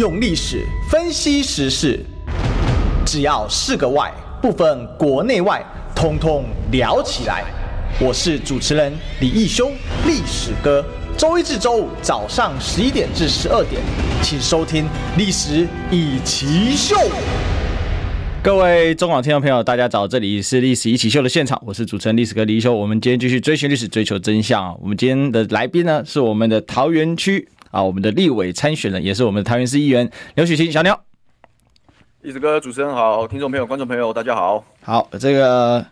用历史分析时事，只要是个“外”，不分国内外，通通聊起来。我是主持人李义修，历史哥。周一至周五早上十一点至十二点，请收听《历史一起秀》。各位中广听众朋友，大家早！这里是《历史一起秀》的现场，我是主持人历史哥李义修。我们今天继续追寻历史，追求真相。我们今天的来宾呢，是我们的桃园区啊，我们的立委参选人，也是我们的桃园市议员刘许清小鸟。一直哥，主持人好，听众朋友、观众朋友，大家好。好，这个。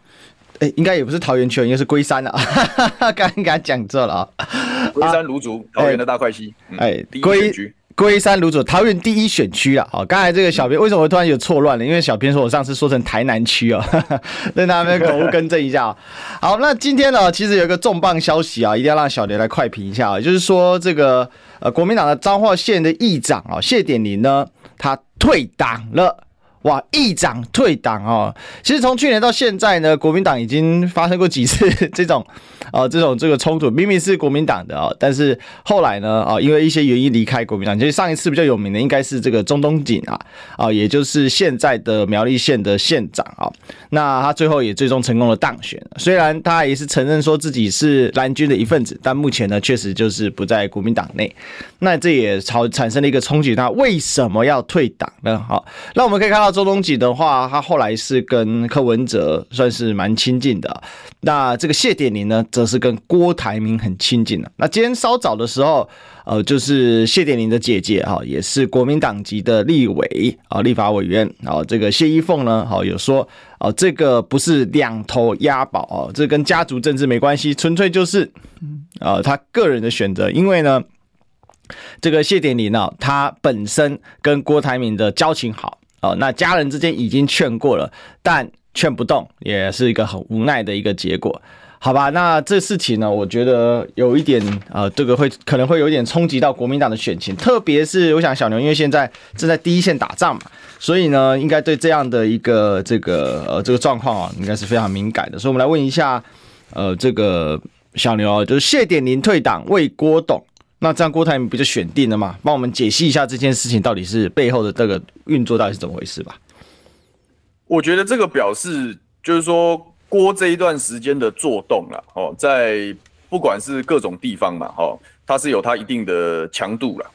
哎、欸，应该也不是桃园区，应该是龟山了。刚刚讲错了啊，龟山芦竹，桃园的大块溪。哎，龟龟山卤煮，桃园第一选区啊。好，刚才这个小编为什么会突然有错乱了？因为小编说我上次说成台南区哦，让他们口误更正一下。好，那今天呢，其实有一个重磅消息啊，一定要让小刘来快评一下啊，就是说这个呃，国民党的彰化县的议长啊，谢典林呢，他退党了。哇！议长退党哦，其实从去年到现在呢，国民党已经发生过几次 这种，呃，这种这个冲突，明明是国民党的哦，但是后来呢，啊，因为一些原因离开国民党。其实上一次比较有名的应该是这个钟东锦啊，啊，也就是现在的苗栗县的县长啊，那他最后也最终成功的当选。虽然他也是承认说自己是蓝军的一份子，但目前呢，确实就是不在国民党内。那这也产产生了一个冲击，他为什么要退党呢？好，那我们可以看到。周东锦的话，他后来是跟柯文哲算是蛮亲近的。那这个谢典林呢，则是跟郭台铭很亲近的。那今天稍早的时候，呃，就是谢典林的姐姐哈，也是国民党籍的立委啊，立法委员啊，这个谢依凤呢，好有说哦，这个不是两头押宝哦，这跟家族政治没关系，纯粹就是啊他个人的选择。因为呢，这个谢典林呢，他本身跟郭台铭的交情好。哦，那家人之间已经劝过了，但劝不动，也是一个很无奈的一个结果，好吧？那这事情呢，我觉得有一点、呃，这个会可能会有一点冲击到国民党的选情，特别是我想小牛，因为现在正在第一线打仗嘛，所以呢，应该对这样的一个这个呃这个状况啊，应该是非常敏感的。所以，我们来问一下，呃，这个小牛啊，就是谢典林退党为郭董。那这样郭台铭不就选定了吗？帮我们解析一下这件事情到底是背后的这个运作到底是怎么回事吧。我觉得这个表示就是说郭这一段时间的做动了哦，在不管是各种地方嘛，哦，它是有它一定的强度了。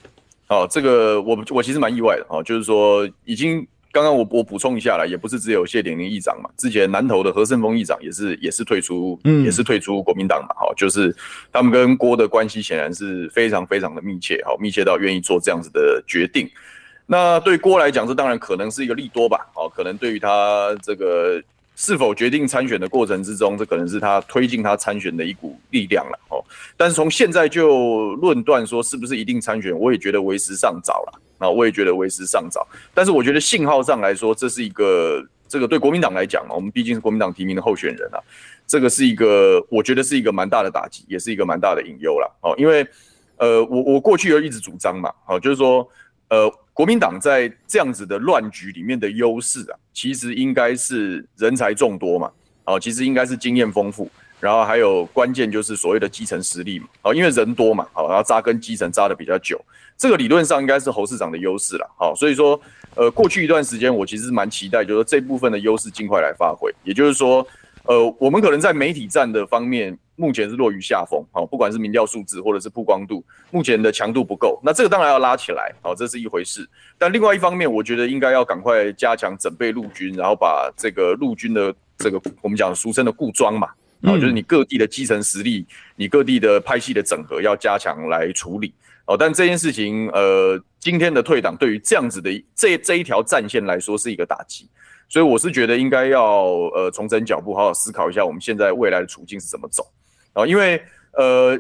哦，这个我我其实蛮意外的哦，就是说已经。刚刚我我补充一下啦，也不是只有谢典林议长嘛，之前南投的何胜峰议长也是也是退出，嗯，也是退出国民党嘛，好，就是他们跟郭的关系显然是非常非常的密切，好，密切到愿意做这样子的决定。那对郭来讲，这当然可能是一个利多吧，好，可能对于他这个是否决定参选的过程之中，这可能是他推进他参选的一股力量了，哦。但是从现在就论断说是不是一定参选，我也觉得为时尚早了。啊，我也觉得为时尚早，但是我觉得信号上来说，这是一个这个对国民党来讲嘛，我们毕竟是国民党提名的候选人啊，这个是一个我觉得是一个蛮大的打击，也是一个蛮大的隐忧了。哦，因为呃，我我过去又一直主张嘛，好，就是说呃，国民党在这样子的乱局里面的优势啊，其实应该是人才众多嘛，哦，其实应该是经验丰富。然后还有关键就是所谓的基层实力嘛，好，因为人多嘛，好，然后扎根基层扎得比较久，这个理论上应该是侯市长的优势了，好，所以说，呃，过去一段时间我其实蛮期待，就是说这部分的优势尽快来发挥，也就是说，呃，我们可能在媒体战的方面目前是落于下风，好，不管是民调数字或者是曝光度，目前的强度不够，那这个当然要拉起来，好，这是一回事，但另外一方面，我觉得应该要赶快加强整备陆军，然后把这个陆军的这个我们讲俗称的固装嘛。哦，就是你各地的基层实力，你各地的派系的整合要加强来处理哦。但这件事情，呃，今天的退党对于这样子的这这一条战线来说是一个打击，所以我是觉得应该要呃重整脚步，好好思考一下我们现在未来的处境是怎么走啊。因为呃，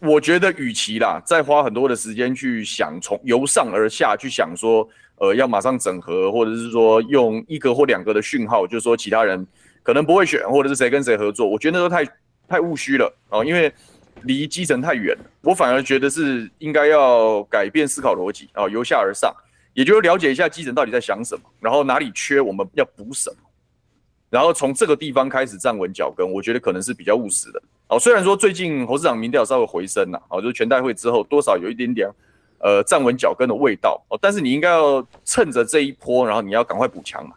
我觉得与其啦再花很多的时间去想从由上而下去想说，呃，要马上整合，或者是说用一个或两个的讯号，就是说其他人。可能不会选，或者是谁跟谁合作，我觉得那都太太务虚了哦，因为离基层太远了。我反而觉得是应该要改变思考逻辑啊，由下而上，也就是了解一下基层到底在想什么，然后哪里缺，我们要补什么，然后从这个地方开始站稳脚跟，我觉得可能是比较务实的。哦，虽然说最近侯市长民调稍微回升了，哦，就是全代会之后多少有一点点，呃站稳脚跟的味道哦。但是你应该要趁着这一波，然后你要赶快补强嘛。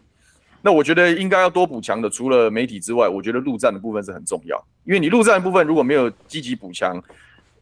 那我觉得应该要多补强的，除了媒体之外，我觉得陆战的部分是很重要，因为你陆战的部分如果没有积极补强，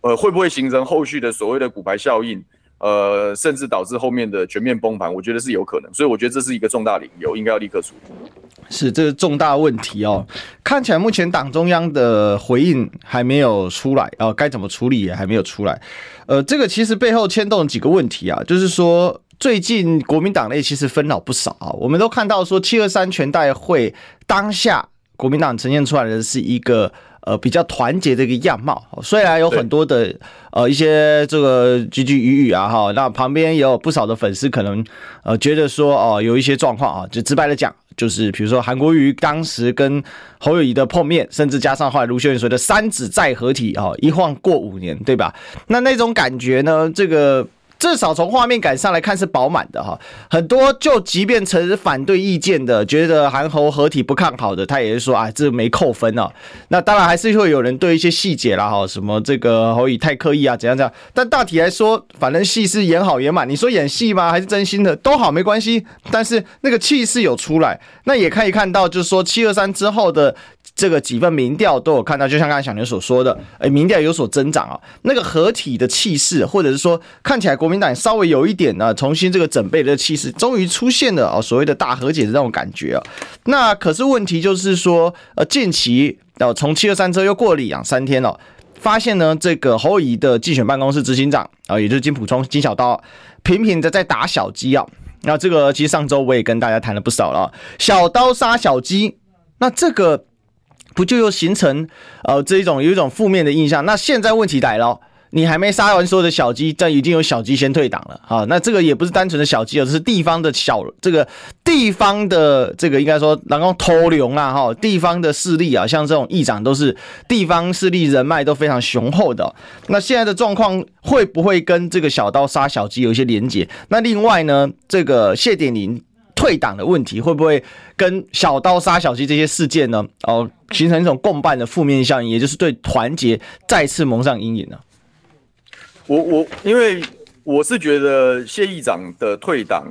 呃，会不会形成后续的所谓的骨牌效应？呃，甚至导致后面的全面崩盘，我觉得是有可能，所以我觉得这是一个重大理由，应该要立刻处理。是这个重大问题哦，看起来目前党中央的回应还没有出来哦，该怎么处理也还没有出来。呃，这个其实背后牵动几个问题啊，就是说最近国民党内其实纷扰不少啊，我们都看到说七二三全代会当下国民党呈现出来的是一个。呃，比较团结的一个样貌，虽然有很多的呃一些这个句句语语啊哈，那旁边也有不少的粉丝可能呃觉得说哦、呃、有一些状况啊，就直白的讲，就是比如说韩国瑜当时跟侯友谊的碰面，甚至加上后来卢秀燕说的三子再合体啊，一晃过五年，对吧？那那种感觉呢，这个。至少从画面感上来看是饱满的哈，很多就即便持反对意见的，觉得韩侯合体不看好的，他也是说啊，这没扣分哦。那当然还是会有人对一些细节啦哈，什么这个侯乙太刻意啊，怎样怎样。但大体来说，反正戏是演好演满。你说演戏吗？还是真心的都好没关系。但是那个气势有出来，那也可以看到，就是说七二三之后的。这个几份民调都有看到，就像刚才小牛所说的，哎，民调有所增长啊。那个合体的气势，或者是说看起来国民党稍微有一点呢，重新这个整备的气势，终于出现了啊，所谓的大和解的那种感觉啊。那可是问题就是说，呃，近期呃，从七二三之后又过了两三天了，发现呢，这个侯友宜的竞选办公室执行长啊，也就是金普聪金小刀，频频的在打小鸡啊。那这个其实上周我也跟大家谈了不少了，小刀杀小鸡，那这个。不就又形成呃这一种有一种负面的印象？那现在问题来了，你还没杀完所有的小鸡，但已经有小鸡先退党了啊！那这个也不是单纯的小鸡，而是地方的小这个地方的这个应该说，然后偷龙啊哈，地方的势力啊，像这种议长都是地方势力人脉都非常雄厚的。那现在的状况会不会跟这个小刀杀小鸡有一些连结？那另外呢，这个谢点林。退党的问题会不会跟小刀杀小鸡这些事件呢？哦，形成一种共伴的负面效应，也就是对团结再次蒙上阴影呢？我我因为我是觉得谢议长的退党，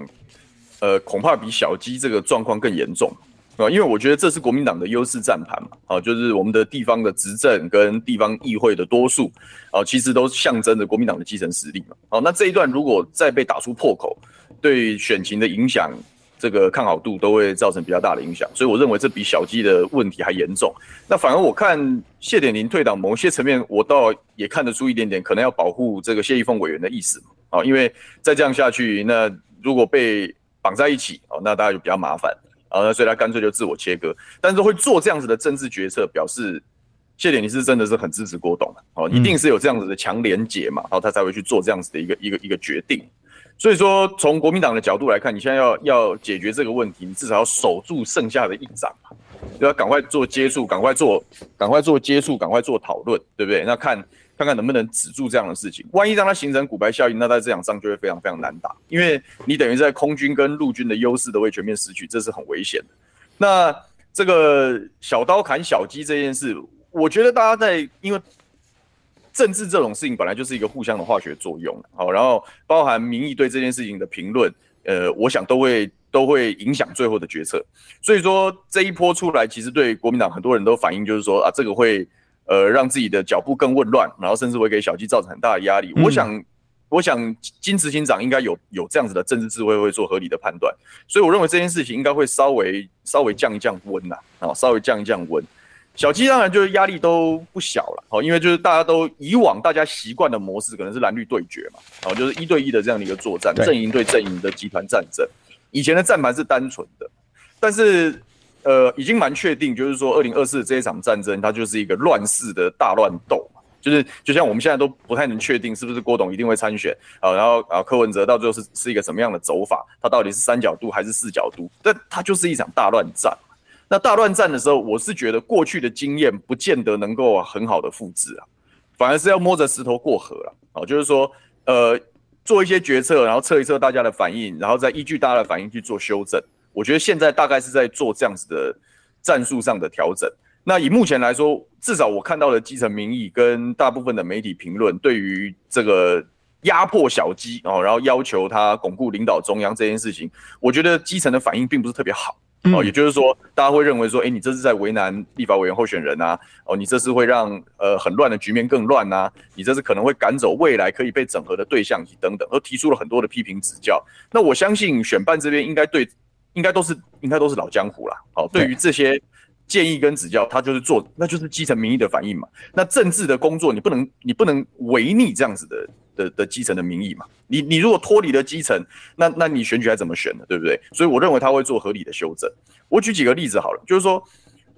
呃，恐怕比小鸡这个状况更严重啊，因为我觉得这是国民党的优势战盘嘛，啊，就是我们的地方的执政跟地方议会的多数啊，其实都象征着国民党的基层实力嘛。好，那这一段如果再被打出破口，对选情的影响。这个看好度都会造成比较大的影响，所以我认为这比小鸡的问题还严重。那反而我看谢点林退党某些层面，我倒也看得出一点点可能要保护这个谢逸凤委员的意思啊，因为再这样下去，那如果被绑在一起哦，那大家就比较麻烦啊，所以他干脆就自我切割。但是会做这样子的政治决策，表示谢点林是真的是很支持郭董的哦，一定是有这样子的强连结嘛，然后他才会去做这样子的一个一个一个决定。所以说，从国民党的角度来看，你现在要要解决这个问题，你至少要守住剩下的一掌嘛，要赶快做接触，赶快做，赶快做接触，赶快做讨论，对不对？那看看看能不能止住这样的事情。万一让它形成骨牌效应，那在这场仗就会非常非常难打，因为你等于在空军跟陆军的优势都会全面失去，这是很危险的。那这个小刀砍小鸡这件事，我觉得大家在因为。政治这种事情本来就是一个互相的化学作用，好，然后包含民意对这件事情的评论，呃，我想都会都会影响最后的决策。所以说这一波出来，其实对国民党很多人都反映就是说啊，这个会呃让自己的脚步更混乱，然后甚至会给小鸡造成很大的压力。嗯、我想，我想金执行长应该有有这样子的政治智慧，会做合理的判断。所以我认为这件事情应该会稍微稍微降一降温呐，啊，稍微降一降温。小鸡当然就是压力都不小了，哦，因为就是大家都以往大家习惯的模式可能是蓝绿对决嘛，哦，就是一对一的这样的一个作战，阵营对阵营的集团战争。以前的战盘是单纯的，但是呃，已经蛮确定，就是说二零二四这一场战争，它就是一个乱世的大乱斗嘛，就是就像我们现在都不太能确定是不是郭董一定会参选啊，然后啊柯文哲到最后是是一个什么样的走法，他到底是三角度还是四角度，但它就是一场大乱战。那大乱战的时候，我是觉得过去的经验不见得能够很好的复制啊，反而是要摸着石头过河了啊，就是说，呃，做一些决策，然后测一测大家的反应，然后再依据大家的反应去做修正。我觉得现在大概是在做这样子的战术上的调整。那以目前来说，至少我看到的基层民意跟大部分的媒体评论，对于这个压迫小鸡哦，然后要求他巩固领导中央这件事情，我觉得基层的反应并不是特别好。哦，也就是说，大家会认为说，哎，你这是在为难立法委员候选人啊？哦，你这是会让呃很乱的局面更乱呐？你这是可能会赶走未来可以被整合的对象等等，都提出了很多的批评指教。那我相信选办这边应该对，应该都是应该都是老江湖啦。好，对于这些建议跟指教，他就是做，那就是基层民意的反应嘛。那政治的工作，你不能你不能违逆这样子的。的的基层的民意嘛，你你如果脱离了基层，那那你选举还怎么选呢？对不对？所以我认为他会做合理的修正。我举几个例子好了，就是说，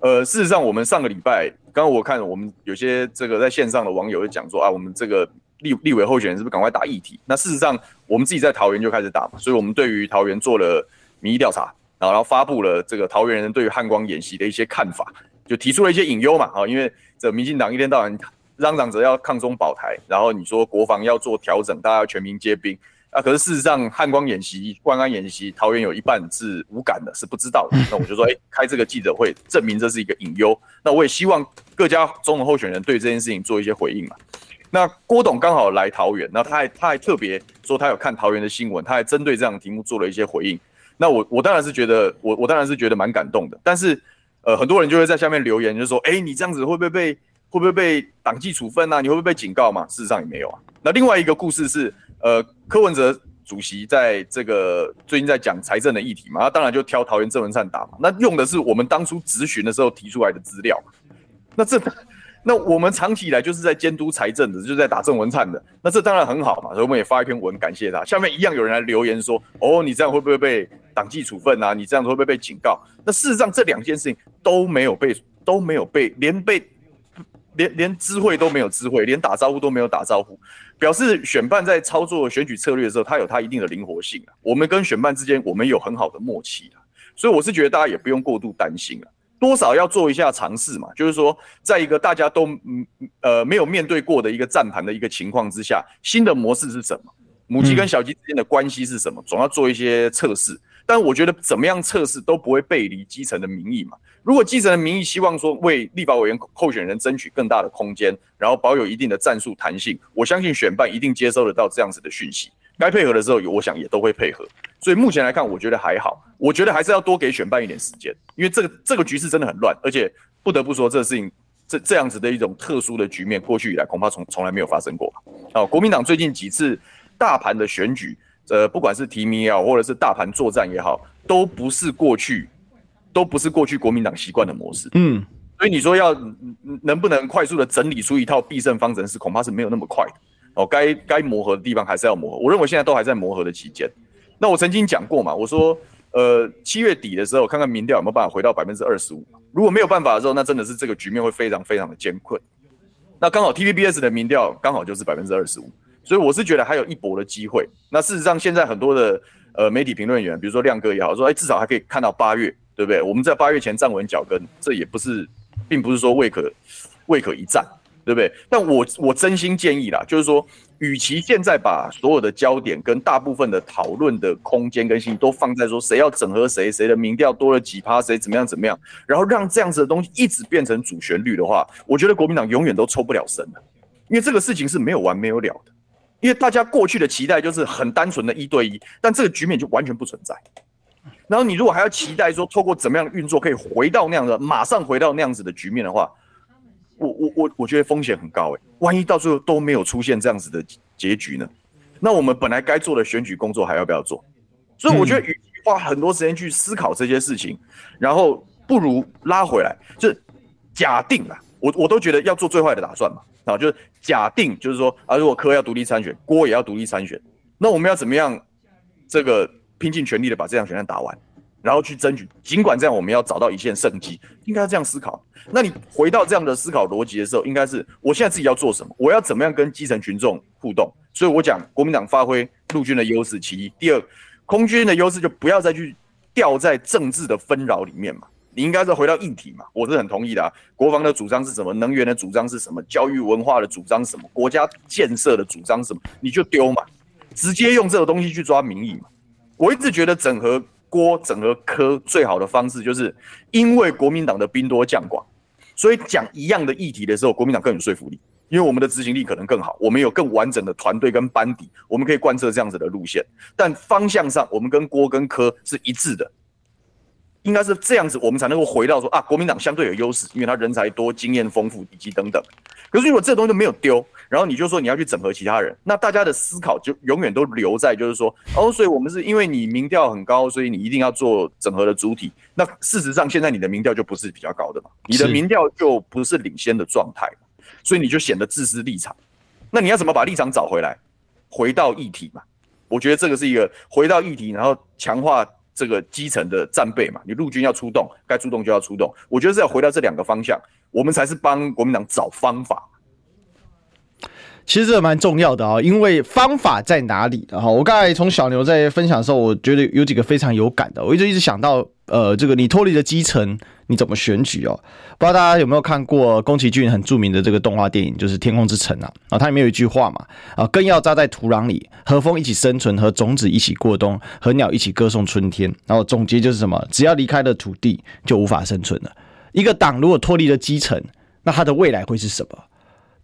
呃，事实上我们上个礼拜，刚刚我看我们有些这个在线上的网友就讲说啊，我们这个立立委候选人是不是赶快打议题？那事实上我们自己在桃园就开始打嘛，所以我们对于桃园做了民意调查，然后然后发布了这个桃园人对于汉光演习的一些看法，就提出了一些隐忧嘛，啊，因为这民进党一天到晚。嚷嚷着要抗中保台，然后你说国防要做调整，大家要全民皆兵啊！可是事实上，汉光演习、万安演习，桃园有一半是无感的，是不知道的。那我就说，哎、欸，开这个记者会，证明这是一个隐忧。那我也希望各家总统候选人对这件事情做一些回应嘛。那郭董刚好来桃园，那他还他还特别说他有看桃园的新闻，他还针对这样的题目做了一些回应。那我我当然是觉得，我我当然是觉得蛮感动的。但是，呃，很多人就会在下面留言，就说，哎、欸，你这样子会不会被？会不会被党纪处分啊？你会不会被警告嘛？事实上也没有啊。那另外一个故事是，呃，柯文哲主席在这个最近在讲财政的议题嘛，他当然就挑桃园郑文灿打嘛。那用的是我们当初质询的时候提出来的资料。那这，那我们长期以来就是在监督财政的，就是在打郑文灿的。那这当然很好嘛，所以我们也发一篇文感谢他。下面一样有人来留言说，哦，你这样会不会被党纪处分啊？你这样会不会被警告？那事实上这两件事情都没有被，都没有被，连被。连连知会都没有知会，连打招呼都没有打招呼，表示选办在操作选举策略的时候，它有它一定的灵活性啊。我们跟选办之间，我们有很好的默契啊，所以我是觉得大家也不用过度担心啊，多少要做一下尝试嘛。就是说，在一个大家都嗯呃没有面对过的一个战盘的一个情况之下，新的模式是什么？母鸡跟小鸡之间的关系是什么？总要做一些测试。但我觉得怎么样测试都不会背离基层的民意嘛。如果基层的民意希望说为立法委员候选人争取更大的空间，然后保有一定的战术弹性，我相信选办一定接收得到这样子的讯息。该配合的时候，我想也都会配合。所以目前来看，我觉得还好。我觉得还是要多给选办一点时间，因为这个这个局势真的很乱，而且不得不说，这事情这这样子的一种特殊的局面，过去以来恐怕从从来没有发生过。好，国民党最近几次大盘的选举，呃，不管是提名也好，或者是大盘作战也好，都不是过去。都不是过去国民党习惯的模式，嗯，所以你说要能不能快速的整理出一套必胜方程式，恐怕是没有那么快的哦。该该磨合的地方还是要磨合，我认为现在都还在磨合的期间。那我曾经讲过嘛，我说，呃，七月底的时候看看民调有没有办法回到百分之二十五，如果没有办法的时候，那真的是这个局面会非常非常的艰困。那刚好 TVBS 的民调刚好就是百分之二十五，所以我是觉得还有一搏的机会。那事实上现在很多的呃媒体评论员，比如说亮哥也好，说哎至少还可以看到八月。对不对？我们在八月前站稳脚跟，这也不是，并不是说未可未可一战，对不对？但我我真心建议啦，就是说，与其现在把所有的焦点跟大部分的讨论的空间跟心都放在说谁要整合谁，谁的民调多了几趴，谁怎么样怎么样，然后让这样子的东西一直变成主旋律的话，我觉得国民党永远都抽不了身的，因为这个事情是没有完没有了的，因为大家过去的期待就是很单纯的一对一，但这个局面就完全不存在。然后你如果还要期待说，透过怎么样的运作可以回到那样的，马上回到那样子的局面的话，我我我我觉得风险很高诶。万一到最后都没有出现这样子的结局呢？那我们本来该做的选举工作还要不要做？所以我觉得与其花很多时间去思考这些事情，然后不如拉回来，就是假定啊，我我都觉得要做最坏的打算嘛，啊，就是假定就是说啊，如果柯要独立参选，郭也要独立参选，那我们要怎么样这个？拼尽全力的把这场选战打完，然后去争取。尽管这样，我们要找到一线生机，应该这样思考。那你回到这样的思考逻辑的时候，应该是我现在自己要做什么？我要怎么样跟基层群众互动？所以我讲国民党发挥陆军的优势，其一；第二，空军的优势就不要再去掉在政治的纷扰里面嘛。你应该是回到议题嘛，我是很同意的啊。国防的主张是什么？能源的主张是什么？教育文化的主张是什么？国家建设的主张什么？你就丢嘛，直接用这个东西去抓民意嘛。我一直觉得整合郭、整合科最好的方式，就是因为国民党的兵多将广，所以讲一样的议题的时候，国民党更有说服力。因为我们的执行力可能更好，我们有更完整的团队跟班底，我们可以贯彻这样子的路线。但方向上，我们跟郭跟科是一致的，应该是这样子，我们才能够回到说啊，国民党相对有优势，因为他人才多、经验丰富以及等等。可是如果这东西都没有丢，然后你就说你要去整合其他人，那大家的思考就永远都留在就是说，哦，所以我们是因为你民调很高，所以你一定要做整合的主体。那事实上，现在你的民调就不是比较高的嘛，你的民调就不是领先的状态。所以你就显得自私立场，那你要怎么把立场找回来？回到议题嘛，我觉得这个是一个回到议题，然后强化这个基层的战备嘛。你陆军要出动，该出动就要出动。我觉得是要回到这两个方向，我们才是帮国民党找方法。其实这蛮重要的啊，因为方法在哪里的哈？我刚才从小牛在分享的时候，我觉得有几个非常有感的，我一直一直想到，呃，这个你脱离了基层，你怎么选举哦？不知道大家有没有看过宫崎骏很著名的这个动画电影，就是《天空之城》啊，啊，它里面有一句话嘛，啊，根要扎在土壤里，和风一起生存，和种子一起过冬，和鸟一起歌颂春天。然后总结就是什么？只要离开了土地，就无法生存了。一个党如果脱离了基层，那它的未来会是什么？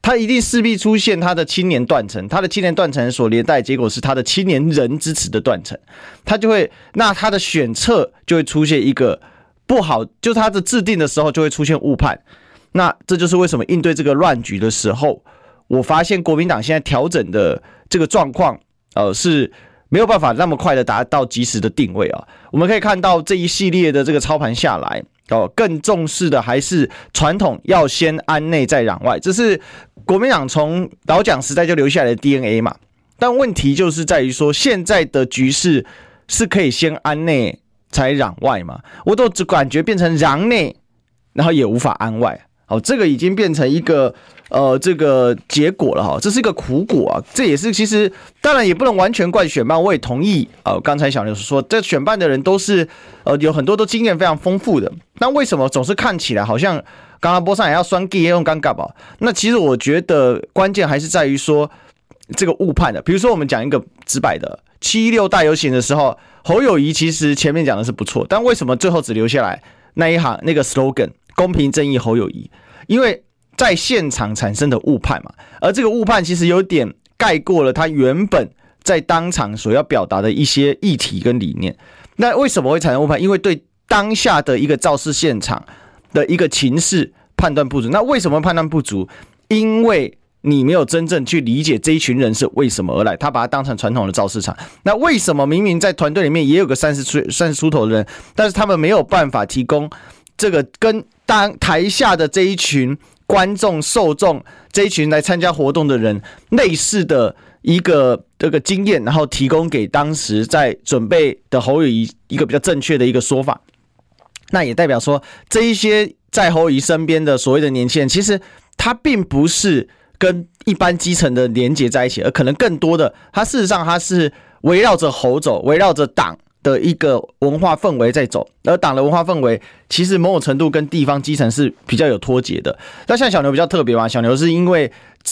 他一定势必出现他的青年断层，他的青年断层所连带结果是他的青年人支持的断层，他就会，那他的选策就会出现一个不好，就他的制定的时候就会出现误判，那这就是为什么应对这个乱局的时候，我发现国民党现在调整的这个状况，呃，是没有办法那么快的达到及时的定位啊，我们可以看到这一系列的这个操盘下来。哦，更重视的还是传统，要先安内再攘外，这是国民党从老蒋时代就留下来的 DNA 嘛。但问题就是在于说，现在的局势是可以先安内才攘外嘛？我都只感觉变成攘内，然后也无法安外。好，这个已经变成一个。呃，这个结果了哈，这是一个苦果啊。这也是其实当然也不能完全怪选办，我也同意啊。刚才小刘说，这选办的人都是呃有很多都经验非常丰富的。那为什么总是看起来好像刚刚波上也要酸 G 也用尴尬吧？那其实我觉得关键还是在于说这个误判的。比如说我们讲一个直白的，七一六大游行的时候，侯友宜其实前面讲的是不错，但为什么最后只留下来那一行那个 slogan“ 公平正义侯友宜”？因为在现场产生的误判嘛，而这个误判其实有点盖过了他原本在当场所要表达的一些议题跟理念。那为什么会产生误判？因为对当下的一个肇事现场的一个情势判断不足。那为什么判断不足？因为你没有真正去理解这一群人是为什么而来，他把它当成传统的造势场。那为什么明明在团队里面也有个三十岁、三十出头的人，但是他们没有办法提供这个跟当台下的这一群？观众、受众这一群来参加活动的人，类似的一个这个经验，然后提供给当时在准备的侯友宜一个比较正确的一个说法。那也代表说，这一些在侯友宜身边的所谓的年轻人，其实他并不是跟一般基层的连接在一起，而可能更多的，它事实上它是围绕着猴走，围绕着党。的一个文化氛围在走，而党的文化氛围其实某种程度跟地方基层是比较有脱节的。那像小牛比较特别嘛，小牛是因为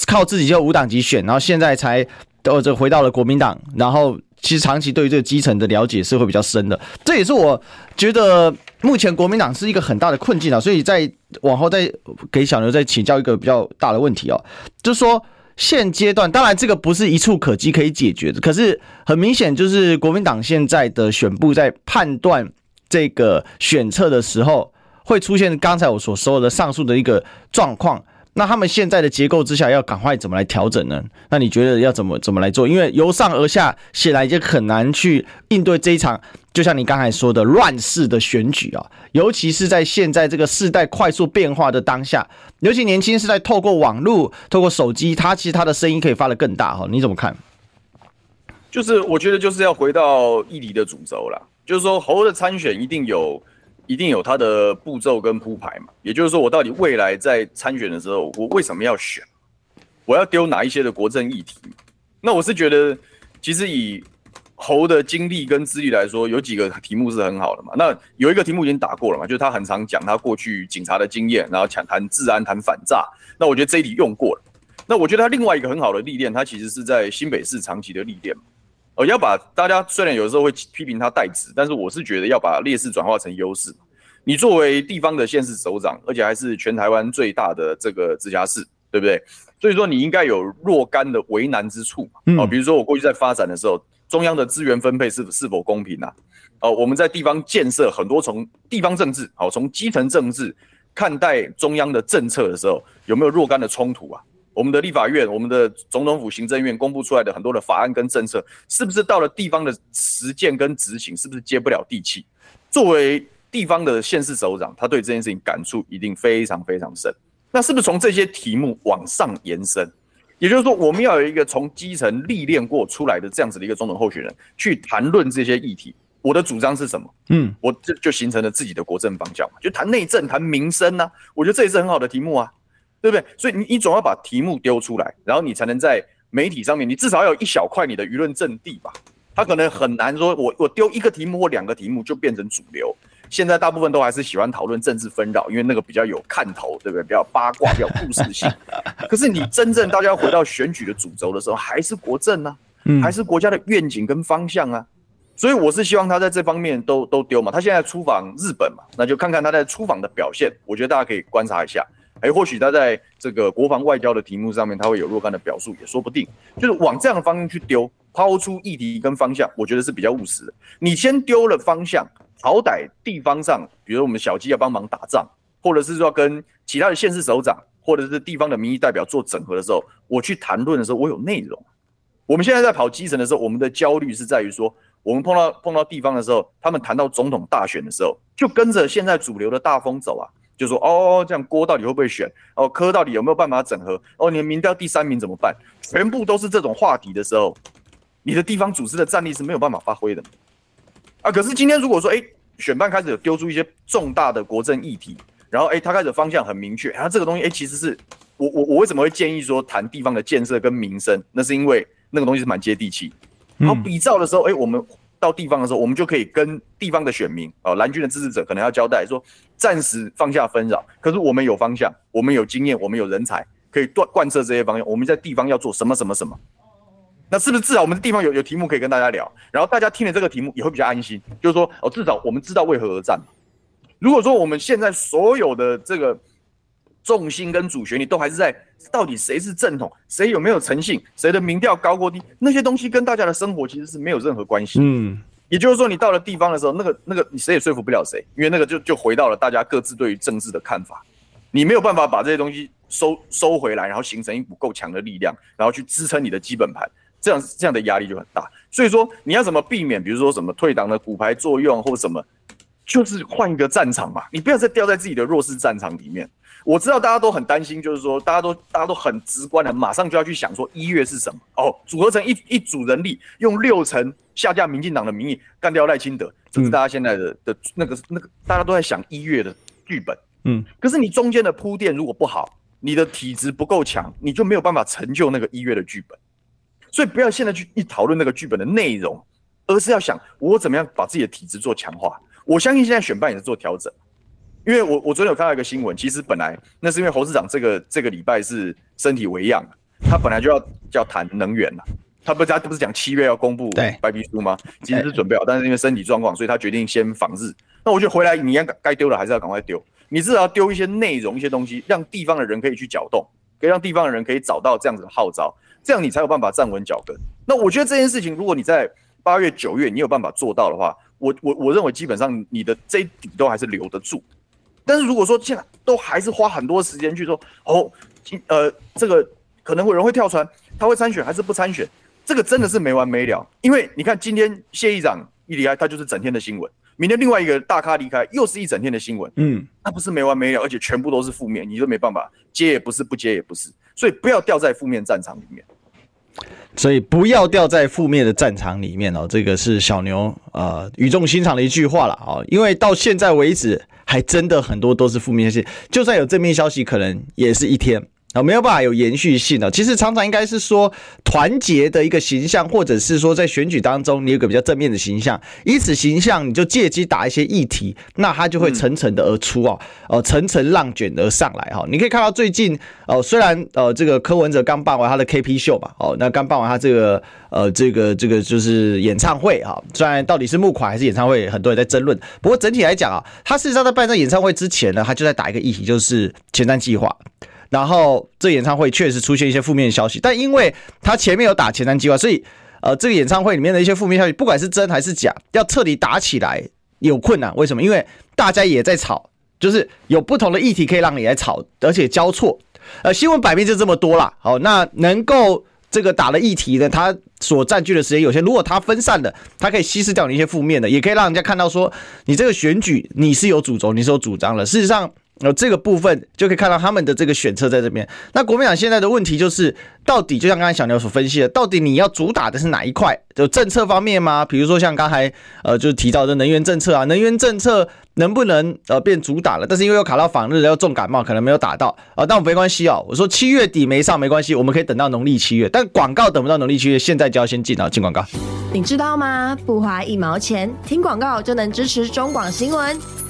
靠自己就五党籍选，然后现在才都这回到了国民党，然后其实长期对于这个基层的了解是会比较深的。这也是我觉得目前国民党是一个很大的困境啊，所以在往后再给小牛再请教一个比较大的问题哦，就是说。现阶段当然这个不是一触可及可以解决的，可是很明显就是国民党现在的选部在判断这个选策的时候，会出现刚才我所说的上述的一个状况。那他们现在的结构之下要赶快怎么来调整呢？那你觉得要怎么怎么来做？因为由上而下显然已经很难去应对这一场。就像你刚才说的乱世的选举啊，尤其是在现在这个世代快速变化的当下，尤其年轻是在透过网络、透过手机，他其实他的声音可以发得更大哈。你怎么看？就是我觉得就是要回到议题的主轴啦，就是说侯的参选一定有一定有他的步骤跟铺排嘛。也就是说，我到底未来在参选的时候，我为什么要选？我要丢哪一些的国政议题？那我是觉得，其实以侯的经历跟资历来说，有几个题目是很好的嘛。那有一个题目已经打过了嘛，就是他很常讲他过去警察的经验，然后讲谈治安、谈反诈。那我觉得这一题用过了。那我觉得他另外一个很好的历练，他其实是在新北市长期的历练。呃，要把大家虽然有时候会批评他代职，但是我是觉得要把劣势转化成优势。你作为地方的县市首长，而且还是全台湾最大的这个直辖市，对不对？所以说你应该有若干的为难之处嘛。哦，比如说我过去在发展的时候，中央的资源分配是是否公平啊？哦，我们在地方建设很多从地方政治，好，从基层政治看待中央的政策的时候，有没有若干的冲突啊？我们的立法院、我们的总统府行政院公布出来的很多的法案跟政策，是不是到了地方的实践跟执行，是不是接不了地气？作为地方的县市首长，他对这件事情感触一定非常非常深。那是不是从这些题目往上延伸？也就是说，我们要有一个从基层历练过出来的这样子的一个总统候选人，去谈论这些议题。我的主张是什么？嗯，我这就形成了自己的国政方向嘛，就谈内政、谈民生呐、啊。我觉得这也是很好的题目啊，对不对？所以你你总要把题目丢出来，然后你才能在媒体上面，你至少要有一小块你的舆论阵地吧。他可能很难说我，我我丢一个题目或两个题目就变成主流。现在大部分都还是喜欢讨论政治纷扰，因为那个比较有看头，对不对？比较八卦，比较故事性。可是你真正大家要回到选举的主轴的时候，还是国政啊，还是国家的愿景跟方向啊。所以我是希望他在这方面都都丢嘛。他现在出访日本嘛，那就看看他在出访的表现。我觉得大家可以观察一下。哎，或许他在这个国防外交的题目上面，他会有若干的表述，也说不定。就是往这样的方向去丢，抛出议题跟方向，我觉得是比较务实的。你先丢了方向。好歹地方上，比如我们小鸡要帮忙打仗，或者是说跟其他的县市首长，或者是地方的民意代表做整合的时候，我去谈论的时候，我有内容。我们现在在跑基层的时候，我们的焦虑是在于说，我们碰到碰到地方的时候，他们谈到总统大选的时候，就跟着现在主流的大风走啊，就说哦，这样郭到底会不会选？哦，柯到底有没有办法整合？哦，你的民调第三名怎么办？全部都是这种话题的时候，你的地方组织的战力是没有办法发挥的。啊，可是今天如果说，哎、欸，选办开始有丢出一些重大的国政议题，然后，哎、欸，他开始方向很明确，然后这个东西，哎、欸，其实是我我我为什么会建议说谈地方的建设跟民生？那是因为那个东西是蛮接地气。然后比照的时候，哎、欸，我们到地方的时候，我们就可以跟地方的选民，哦，蓝军的支持者可能要交代说，暂时放下纷扰，可是我们有方向，我们有经验，我们有人才，可以贯贯彻这些方向。我们在地方要做什么什么什么。那是不是至少我们的地方有有题目可以跟大家聊，然后大家听了这个题目也会比较安心，就是说哦，至少我们知道为何而战。如果说我们现在所有的这个重心跟主旋律都还是在到底谁是正统，谁有没有诚信，谁的民调高过低，那些东西跟大家的生活其实是没有任何关系。嗯，也就是说，你到了地方的时候，那个那个你谁也说服不了谁，因为那个就就回到了大家各自对于政治的看法，你没有办法把这些东西收收回来，然后形成一股够强的力量，然后去支撑你的基本盘。这样这样的压力就很大，所以说你要怎么避免，比如说什么退党的骨牌作用或什么，就是换一个战场嘛，你不要再掉在自己的弱势战场里面。我知道大家都很担心，就是说大家都大家都很直观的，马上就要去想说一月是什么。哦，组合成一一组人力，用六成下架民进党的名义干掉赖清德，这是大家现在的的那个那个大家都在想一月的剧本，嗯，可是你中间的铺垫如果不好，你的体质不够强，你就没有办法成就那个一月的剧本。所以不要现在去一讨论那个剧本的内容，而是要想我怎么样把自己的体质做强化。我相信现在选办也是做调整，因为我我昨天有看到一个新闻，其实本来那是因为侯市长这个这个礼拜是身体为恙，他本来就要要谈能源了，他不是他不是讲七月要公布白皮书吗？其实是准备好，但是因为身体状况，所以他决定先访日。那我觉得回来你应该该丢的还是要赶快丢，你至少要丢一些内容一些东西，让地方的人可以去搅动，可以让地方的人可以找到这样子的号召。这样你才有办法站稳脚跟。那我觉得这件事情，如果你在八月、九月你有办法做到的话，我我我认为基本上你的这一底都还是留得住。但是如果说现在都还是花很多时间去说，哦，呃，这个可能会有人会跳船，他会参选还是不参选？这个真的是没完没了。因为你看今天谢议长一离开，他就是整天的新闻；明天另外一个大咖离开，又是一整天的新闻。嗯，那不是没完没了，而且全部都是负面，你就没办法接也不是，不接也不是。所以不要掉在负面战场里面，所以不要掉在负面的战场里面哦。这个是小牛呃语重心长的一句话了啊，因为到现在为止，还真的很多都是负面消息，就算有正面消息，可能也是一天。啊，没有办法有延续性的。其实常常应该是说团结的一个形象，或者是说在选举当中你有个比较正面的形象，以此形象你就借机打一些议题，那它就会层层的而出哦，呃，层层浪卷而上来哈。你可以看到最近哦，虽然呃这个柯文哲刚办完他的 KP 秀嘛，哦，那刚办完他这个呃这个这个就是演唱会哈，虽然到底是募款还是演唱会，很多人在争论。不过整体来讲啊，他事实上在办这演唱会之前呢，他就在打一个议题，就是前瞻计划。然后这演唱会确实出现一些负面消息，但因为他前面有打前瞻计划，所以呃，这个演唱会里面的一些负面消息，不管是真还是假，要彻底打起来有困难。为什么？因为大家也在吵，就是有不同的议题可以让你来吵，而且交错。呃，新闻版面就这么多啦。好，那能够这个打的议题呢，它所占据的时间有限。如果它分散的，它可以稀释掉你一些负面的，也可以让人家看到说，你这个选举你是有主轴，你是有主张的。事实上。那，这个部分就可以看到他们的这个选策在这边。那国民党现在的问题就是，到底就像刚才小牛所分析的，到底你要主打的是哪一块？就政策方面吗？比如说像刚才呃，就提到的能源政策啊，能源政策能不能呃变主打了？但是因为又卡到访日，要重感冒，可能没有打到啊。但我没关系哦，我说七月底没上没关系，我们可以等到农历七月。但广告等不到农历七月，现在就要先进啊，进广告。你知道吗？不花一毛钱，听广告就能支持中广新闻。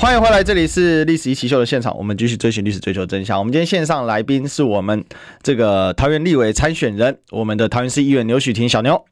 欢迎回来，这里是历史一起秀的现场，我们继续追寻历史，追求真相。我们今天线上来宾是我们这个桃园立委参选人，我们的桃园市议员刘许婷小牛。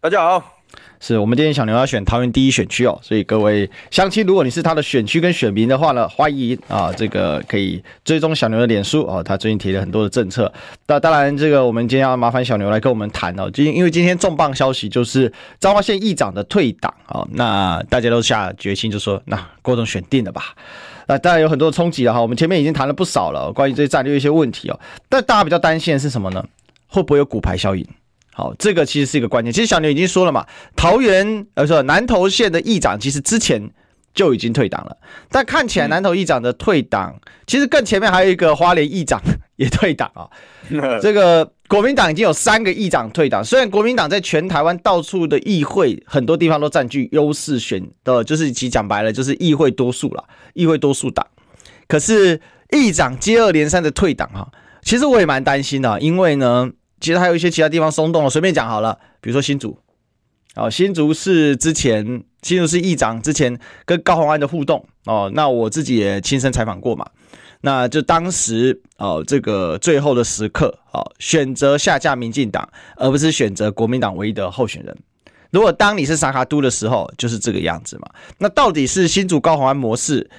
大家好。是我们今天小牛要选桃园第一选区哦，所以各位乡亲，如果你是他的选区跟选民的话呢，欢迎啊，这个可以追踪小牛的脸书哦，他最近提了很多的政策。那当然，这个我们今天要麻烦小牛来跟我们谈哦，今因为今天重磅消息就是彰化县议长的退党啊，那大家都下决心就说，那郭总选定了吧？那当然有很多冲击了哈，我们前面已经谈了不少了关于这些战略一些问题哦，但大家比较担心的是什么呢？会不会有骨牌效应？好，这个其实是一个关键。其实小牛已经说了嘛，桃园呃说南投县的议长其实之前就已经退党了，但看起来南投议长的退党，嗯、其实更前面还有一个花莲议长 也退党啊。这个国民党已经有三个议长退党，虽然国民党在全台湾到处的议会很多地方都占据优势选的，就是其实讲白了就是议会多数了，议会多数党。可是议长接二连三的退党哈，其实我也蛮担心的，因为呢。其实还有一些其他地方松动了，随便讲好了，比如说新竹，哦，新竹是之前新竹市议长之前跟高虹安的互动哦，那我自己也亲身采访过嘛，那就当时哦这个最后的时刻哦，选择下架民进党，而不是选择国民党唯一的候选人。如果当你是三脚督的时候，就是这个样子嘛。那到底是新竹高虹安模式，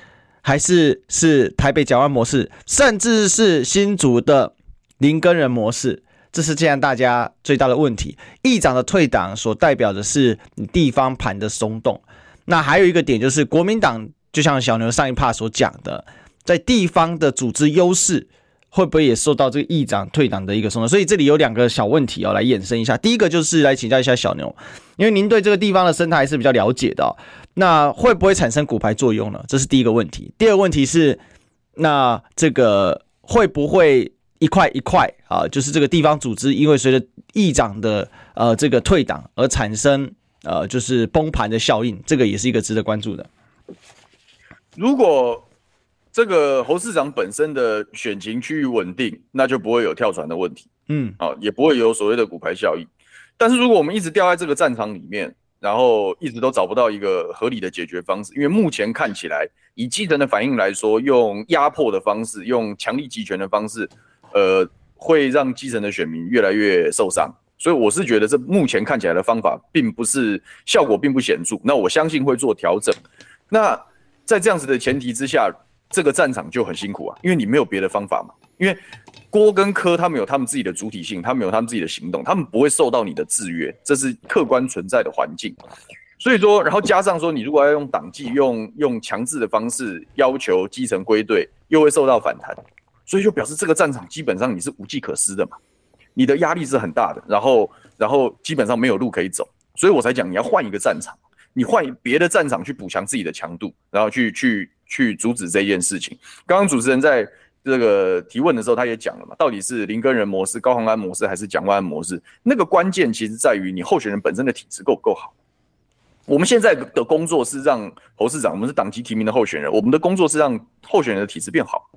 还是是台北蒋万模式，甚至是新竹的林根仁模式？这是这样大家最大的问题。议长的退党所代表的是你地方盘的松动。那还有一个点就是国民党，就像小牛上一趴所讲的，在地方的组织优势会不会也受到这个议长退党的一个松动？所以这里有两个小问题哦，来衍生一下。第一个就是来请教一下小牛，因为您对这个地方的生态还是比较了解的哦，那会不会产生骨牌作用呢？这是第一个问题。第二个问题是，那这个会不会？一块一块啊，就是这个地方组织，因为随着议长的呃这个退党而产生呃就是崩盘的效应，这个也是一个值得关注的。如果这个侯市长本身的选情趋于稳定，那就不会有跳船的问题，嗯，啊，也不会有所谓的骨牌效应。但是如果我们一直掉在这个战场里面，然后一直都找不到一个合理的解决方式，因为目前看起来以基层的反应来说，用压迫的方式，用强力集权的方式。呃，会让基层的选民越来越受伤，所以我是觉得这目前看起来的方法并不是效果并不显著。那我相信会做调整。那在这样子的前提之下，这个战场就很辛苦啊，因为你没有别的方法嘛。因为郭跟柯他们有他们自己的主体性，他们有他们自己的行动，他们不会受到你的制约，这是客观存在的环境。所以说，然后加上说，你如果要用党纪、用用强制的方式要求基层归队，又会受到反弹。所以就表示这个战场基本上你是无计可施的嘛，你的压力是很大的，然后然后基本上没有路可以走，所以我才讲你要换一个战场，你换别的战场去补强自己的强度，然后去去去阻止这件事情。刚刚主持人在这个提问的时候，他也讲了嘛，到底是林根人模式、高虹安模式还是蒋万安模式？那个关键其实在于你候选人本身的体质够不够好。我们现在的工作是让侯市长，我们是党籍提名的候选人，我们的工作是让候选人的体质变好。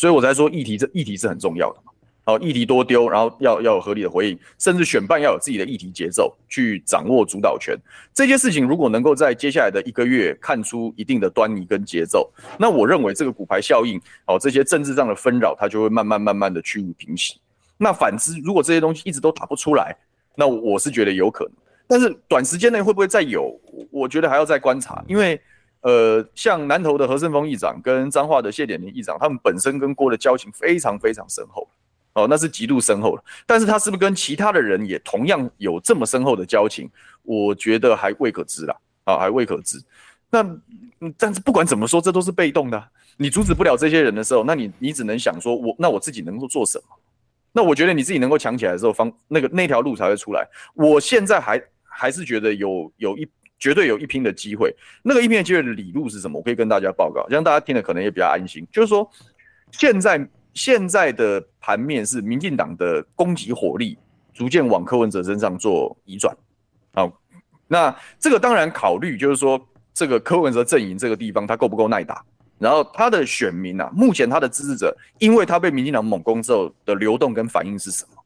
所以我才说议题这议题是很重要的嘛，好，议题多丢，然后要要有合理的回应，甚至选办要有自己的议题节奏，去掌握主导权。这些事情如果能够在接下来的一个月看出一定的端倪跟节奏，那我认为这个骨牌效应，好，这些政治上的纷扰，它就会慢慢慢慢的趋于平息。那反之，如果这些东西一直都打不出来，那我是觉得有可能，但是短时间内会不会再有，我觉得还要再观察，因为。呃，像南投的何胜峰议长跟彰化的谢点林议长，他们本身跟郭的交情非常非常深厚，哦，那是极度深厚的。但是他是不是跟其他的人也同样有这么深厚的交情？我觉得还未可知啦，啊，还未可知。那，但是不管怎么说，这都是被动的。你阻止不了这些人的时候，那你你只能想说，我那我自己能够做什么？那我觉得你自己能够强起来的时候，方那个那条路才会出来。我现在还还是觉得有有一。绝对有一拼的机会。那个一拼的机会的理路是什么？我可以跟大家报告，这样大家听了可能也比较安心。就是说，现在现在的盘面是民进党的攻击火力逐渐往柯文哲身上做移转。好，那这个当然考虑就是说，这个柯文哲阵营这个地方他够不够耐打，然后他的选民啊，目前他的支持者，因为他被民进党猛攻之后的流动跟反应是什么？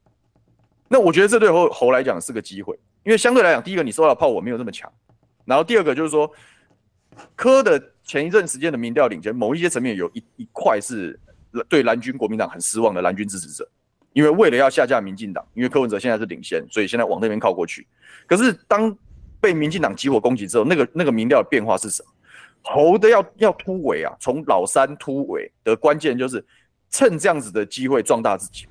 那我觉得这对侯侯来讲是个机会，因为相对来讲，第一个你收到的炮火没有这么强。然后第二个就是说，柯的前一阵时间的民调领先，某一些层面有一一块是对蓝军国民党很失望的蓝军支持者，因为为了要下架民进党，因为柯文哲现在是领先，所以现在往那边靠过去。可是当被民进党集火攻击之后，那个那个民调的变化是什么？侯的要要突围啊，从老三突围的关键就是趁这样子的机会壮大自己，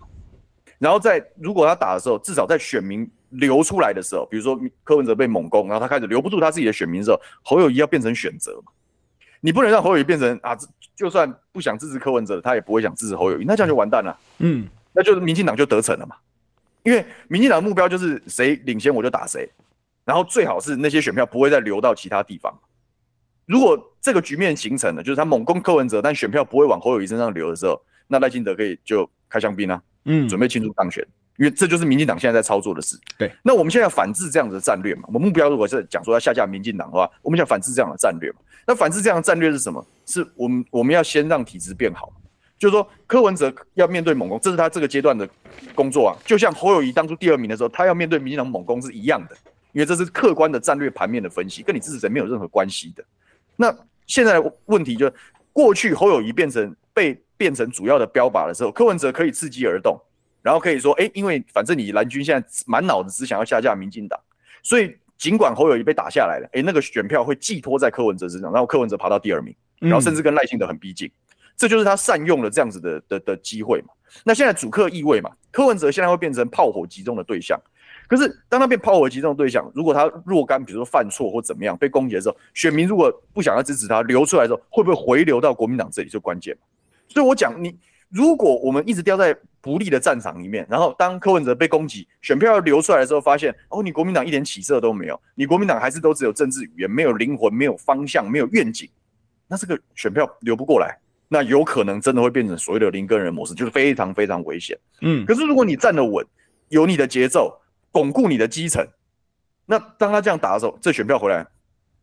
然后在如果他打的时候，至少在选民。流出来的时候，比如说柯文哲被猛攻，然后他开始留不住他自己的选民的时候，侯友谊要变成选择嘛？你不能让侯友谊变成啊，就算不想支持柯文哲，他也不会想支持侯友谊，那这样就完蛋了。嗯，那就是民进党就得逞了嘛？因为民进党的目标就是谁领先我就打谁，然后最好是那些选票不会再流到其他地方。如果这个局面形成了，就是他猛攻柯文哲，但选票不会往侯友谊身上流的时候，那赖清德可以就开香槟啊，嗯，准备庆祝当选。因为这就是民进党现在在操作的事。对，那我们现在反制这样子的战略嘛？我们目标如果是讲说要下架民进党的话，我们想反制这样的战略嘛？那反制这样的战略是什么？是我们我们要先让体质变好，就是说柯文哲要面对猛攻，这是他这个阶段的工作啊。就像侯友谊当初第二名的时候，他要面对民进党猛攻是一样的，因为这是客观的战略盘面的分析，跟你支持者没有任何关系的。那现在的问题就是，过去侯友宜变成被变成主要的标靶的时候，柯文哲可以伺机而动。然后可以说，哎，因为反正你蓝军现在满脑子只想要下架民进党，所以尽管侯友谊被打下来了，哎，那个选票会寄托在柯文哲身上，然后柯文哲爬到第二名，然后甚至跟赖清德很逼近，这就是他善用了这样子的的的机会嘛。那现在主客意味嘛，柯文哲现在会变成炮火集中的对象，可是当他变炮火集中的对象，如果他若干比如说犯错或怎么样被攻击的时候，选民如果不想要支持他，流出来的时候，会不会回流到国民党这里就关键。所以我讲你。如果我们一直掉在不利的战场里面，然后当柯文哲被攻击，选票要流出来的时候，发现哦，你国民党一点起色都没有，你国民党还是都只有政治语言，没有灵魂，没有方向，没有愿景，那这个选票流不过来，那有可能真的会变成所谓的林耕仁模式，就是非常非常危险。嗯，可是如果你站得稳，有你的节奏，巩固你的基层，那当他这样打的时候，这选票回来，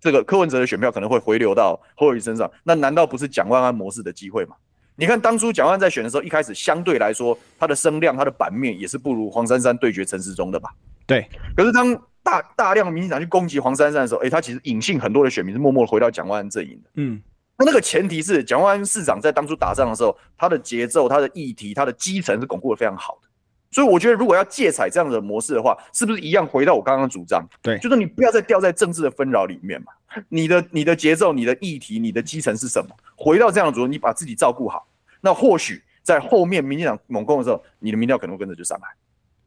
这个柯文哲的选票可能会回流到侯友宜身上，那难道不是蒋万安模式的机会吗？你看，当初蒋万安在选的时候，一开始相对来说，他的声量、他的版面也是不如黄珊珊对决陈时中的吧？对。可是当大大量民进党去攻击黄珊珊的时候，诶、欸，他其实隐性很多的选民是默默回到蒋万安阵营的。嗯。那那个前提是蒋万安市长在当初打仗的时候，他的节奏、他的议题、他的基层是巩固的非常好的。所以我觉得，如果要借采这样的模式的话，是不是一样回到我刚刚的主张？对，就是你不要再掉在政治的纷扰里面嘛。你的你的节奏、你的议题、你的基层是什么？回到这样的主，你把自己照顾好。那或许在后面民进党猛攻的时候，你的民调可能会跟着就上来，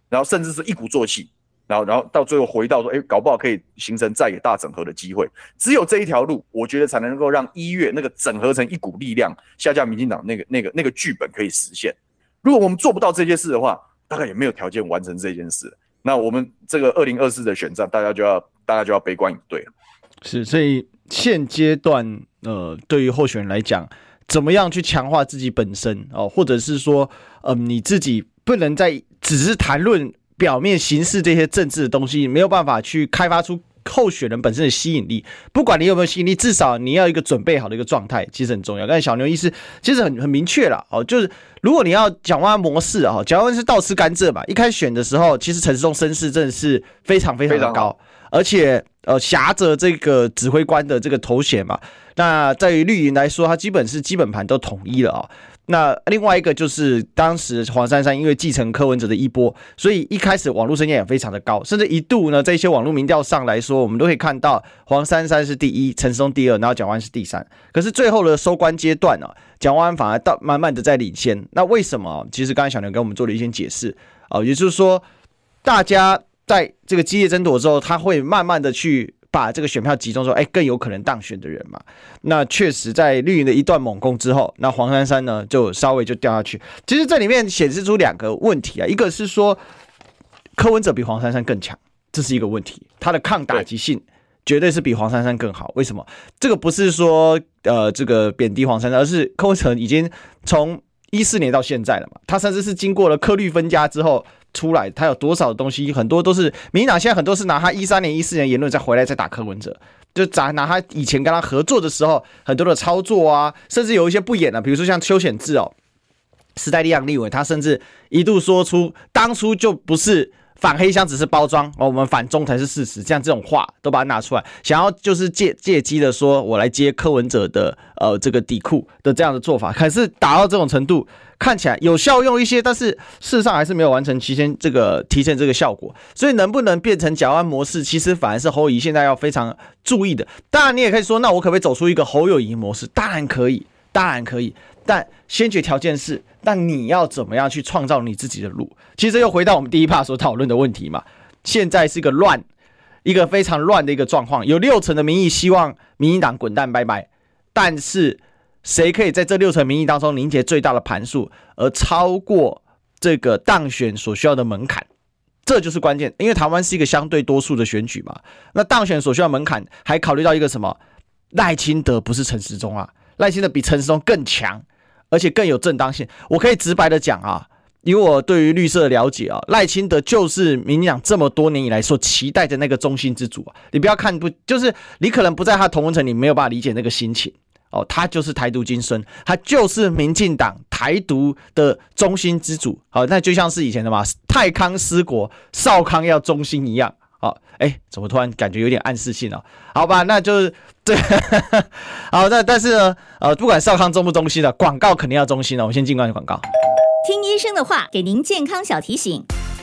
然后甚至是一鼓作气，然后然后到最后回到说，哎，搞不好可以形成在野大整合的机会。只有这一条路，我觉得才能够让一月那个整合成一股力量下架民进党那个那个那个剧本可以实现。如果我们做不到这件事的话，大概也没有条件完成这件事。那我们这个二零二四的选战，大家就要大家就要悲观以对了。是，所以现阶段呃，对于候选人来讲。怎么样去强化自己本身哦，或者是说，嗯、呃，你自己不能再只是谈论表面形式这些政治的东西，没有办法去开发出候选人本身的吸引力。不管你有没有吸引力，至少你要一个准备好的一个状态，其实很重要。但是小牛医师其实很很明确了哦，就是如果你要讲话模式啊，蒋万安是倒吃甘蔗嘛。一开始选的时候，其实陈世忠声势真的是非常非常的高，而且呃挟着这个指挥官的这个头衔嘛。那在于绿营来说，他基本是基本盘都统一了啊。那另外一个就是当时黄珊珊因为继承柯文哲的衣钵，所以一开始网络声量也非常的高，甚至一度呢，在一些网络民调上来说，我们都可以看到黄珊珊是第一，陈松第二，然后蒋万是第三。可是最后的收官阶段呢，蒋万反而到慢慢的在领先。那为什么？其实刚才小牛给我们做了一些解释啊，也就是说，大家在这个激烈争夺之后，他会慢慢的去。把这个选票集中说，哎，更有可能当选的人嘛。那确实在绿营的一段猛攻之后，那黄珊珊呢就稍微就掉下去。其实这里面显示出两个问题啊，一个是说柯文哲比黄珊珊更强，这是一个问题，他的抗打击性绝对是比黄珊珊更好。为什么？这个不是说呃这个贬低黄珊珊，而是柯文哲已经从一四年到现在了嘛，他甚至是经过了柯绿分家之后。出来，他有多少东西？很多都是民进党现在很多是拿他一三年、一四年言论再回来再打柯文哲，就砸拿他以前跟他合作的时候很多的操作啊，甚至有一些不演啊，比如说像邱显志哦，时代力量立委，他甚至一度说出当初就不是反黑箱，只是包装哦，我们反中才是事实，这样这种话都把它拿出来，想要就是借借机的说我来接柯文哲的呃这个底裤的这样的做法，可是打到这种程度。看起来有效用一些，但是事实上还是没有完成提前这个提前这个效果。所以能不能变成蒋万安模式，其实反而是侯友宜现在要非常注意的。当然，你也可以说，那我可不可以走出一个侯友宜模式？当然可以，当然可以。但先决条件是，但你要怎么样去创造你自己的路？其实又回到我们第一 part 所讨论的问题嘛。现在是一个乱，一个非常乱的一个状况，有六成的民意希望民进党滚蛋拜拜，但是。谁可以在这六成民意当中凝结最大的盘数，而超过这个当选所需要的门槛？这就是关键。因为台湾是一个相对多数的选举嘛，那当选所需要门槛还考虑到一个什么？赖清德不是陈时中啊，赖清德比陈时中更强，而且更有正当性。我可以直白的讲啊，以我对于绿色的了解啊，赖清德就是民进党这么多年以来所期待的那个中心之主啊。你不要看不，就是你可能不在他同温层，你没有办法理解那个心情。哦，他就是台独金孙，他就是民进党台独的中心之主。好，那就像是以前的嘛，太康思国，少康要中心一样。哦，哎，怎么突然感觉有点暗示性了？好吧，那就是对。好，那但是呢，呃，不管少康中不中心的广告肯定要中心的。我们先进关广告，听医生的话，给您健康小提醒。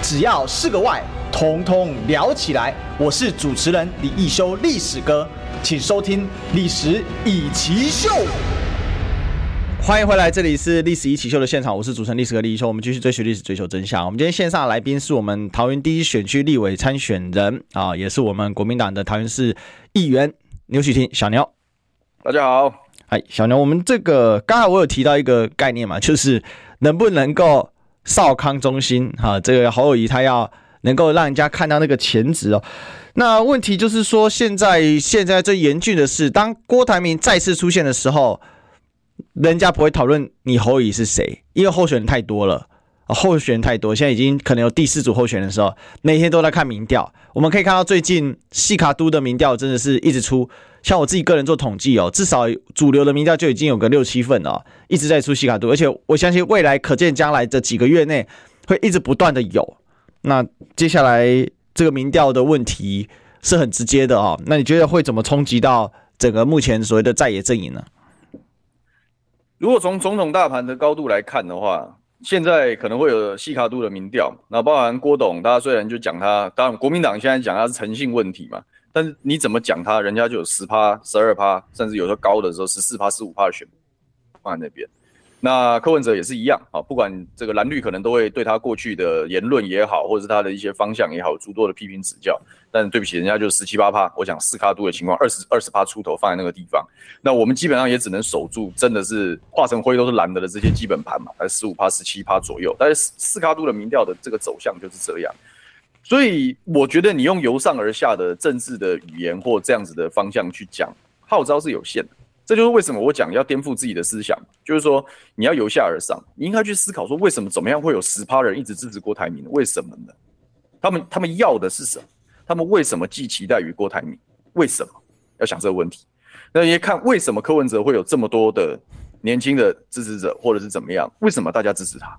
只要是个“外”，统统聊起来。我是主持人李一修，历史哥，请收听《历史以奇秀》。欢迎回来，这里是《历史一起秀》的现场，我是主持人历史哥李一修。我们继续追寻历史，追求真相。我们今天线上的来宾是我们桃园第一选区立委参选人啊，也是我们国民党的桃园市议员牛煦庭小牛。大家好，哎，小牛，我们这个刚才我有提到一个概念嘛，就是能不能够。少康中心，哈，这个侯友宜他要能够让人家看到那个潜质哦。那问题就是说，现在现在最严峻的是，当郭台铭再次出现的时候，人家不会讨论你侯友宜是谁，因为候选人太多了，候选人太多，现在已经可能有第四组候选的时候，每天都在看民调。我们可以看到最近西卡都的民调真的是一直出。像我自己个人做统计哦，至少主流的民调就已经有个六七份了，一直在出西卡度，而且我相信未来可见将来的几个月内会一直不断的有。那接下来这个民调的问题是很直接的哦，那你觉得会怎么冲击到整个目前所谓的在野阵营呢？如果从总统大盘的高度来看的话，现在可能会有西卡度的民调，那包含郭董，大家虽然就讲他，当然国民党现在讲他是诚信问题嘛。但是你怎么讲他，人家就有十趴、十二趴，甚至有时候高的时候十四趴、十五趴的选放在那边。那柯文哲也是一样啊，不管这个蓝绿可能都会对他过去的言论也好，或者是他的一些方向也好，诸多的批评指教。但对不起，人家就十七八趴，我讲四卡都的情况，二十二十趴出头放在那个地方，那我们基本上也只能守住，真的是化成灰都是蓝的的这些基本盘嘛，还是十五趴、十七趴左右。但是四卡都的民调的这个走向就是这样，所以我觉得你用由上而下的政治的语言或这样子的方向去讲号召是有限的。这就是为什么我讲要颠覆自己的思想，就是说你要由下而上，你应该去思考说，为什么怎么样会有十趴人一直支持郭台铭？为什么呢？他们他们要的是什么？他们为什么寄期待于郭台铭？为什么要想这个问题？那也看为什么柯文哲会有这么多的年轻的支持者，或者是怎么样？为什么大家支持他？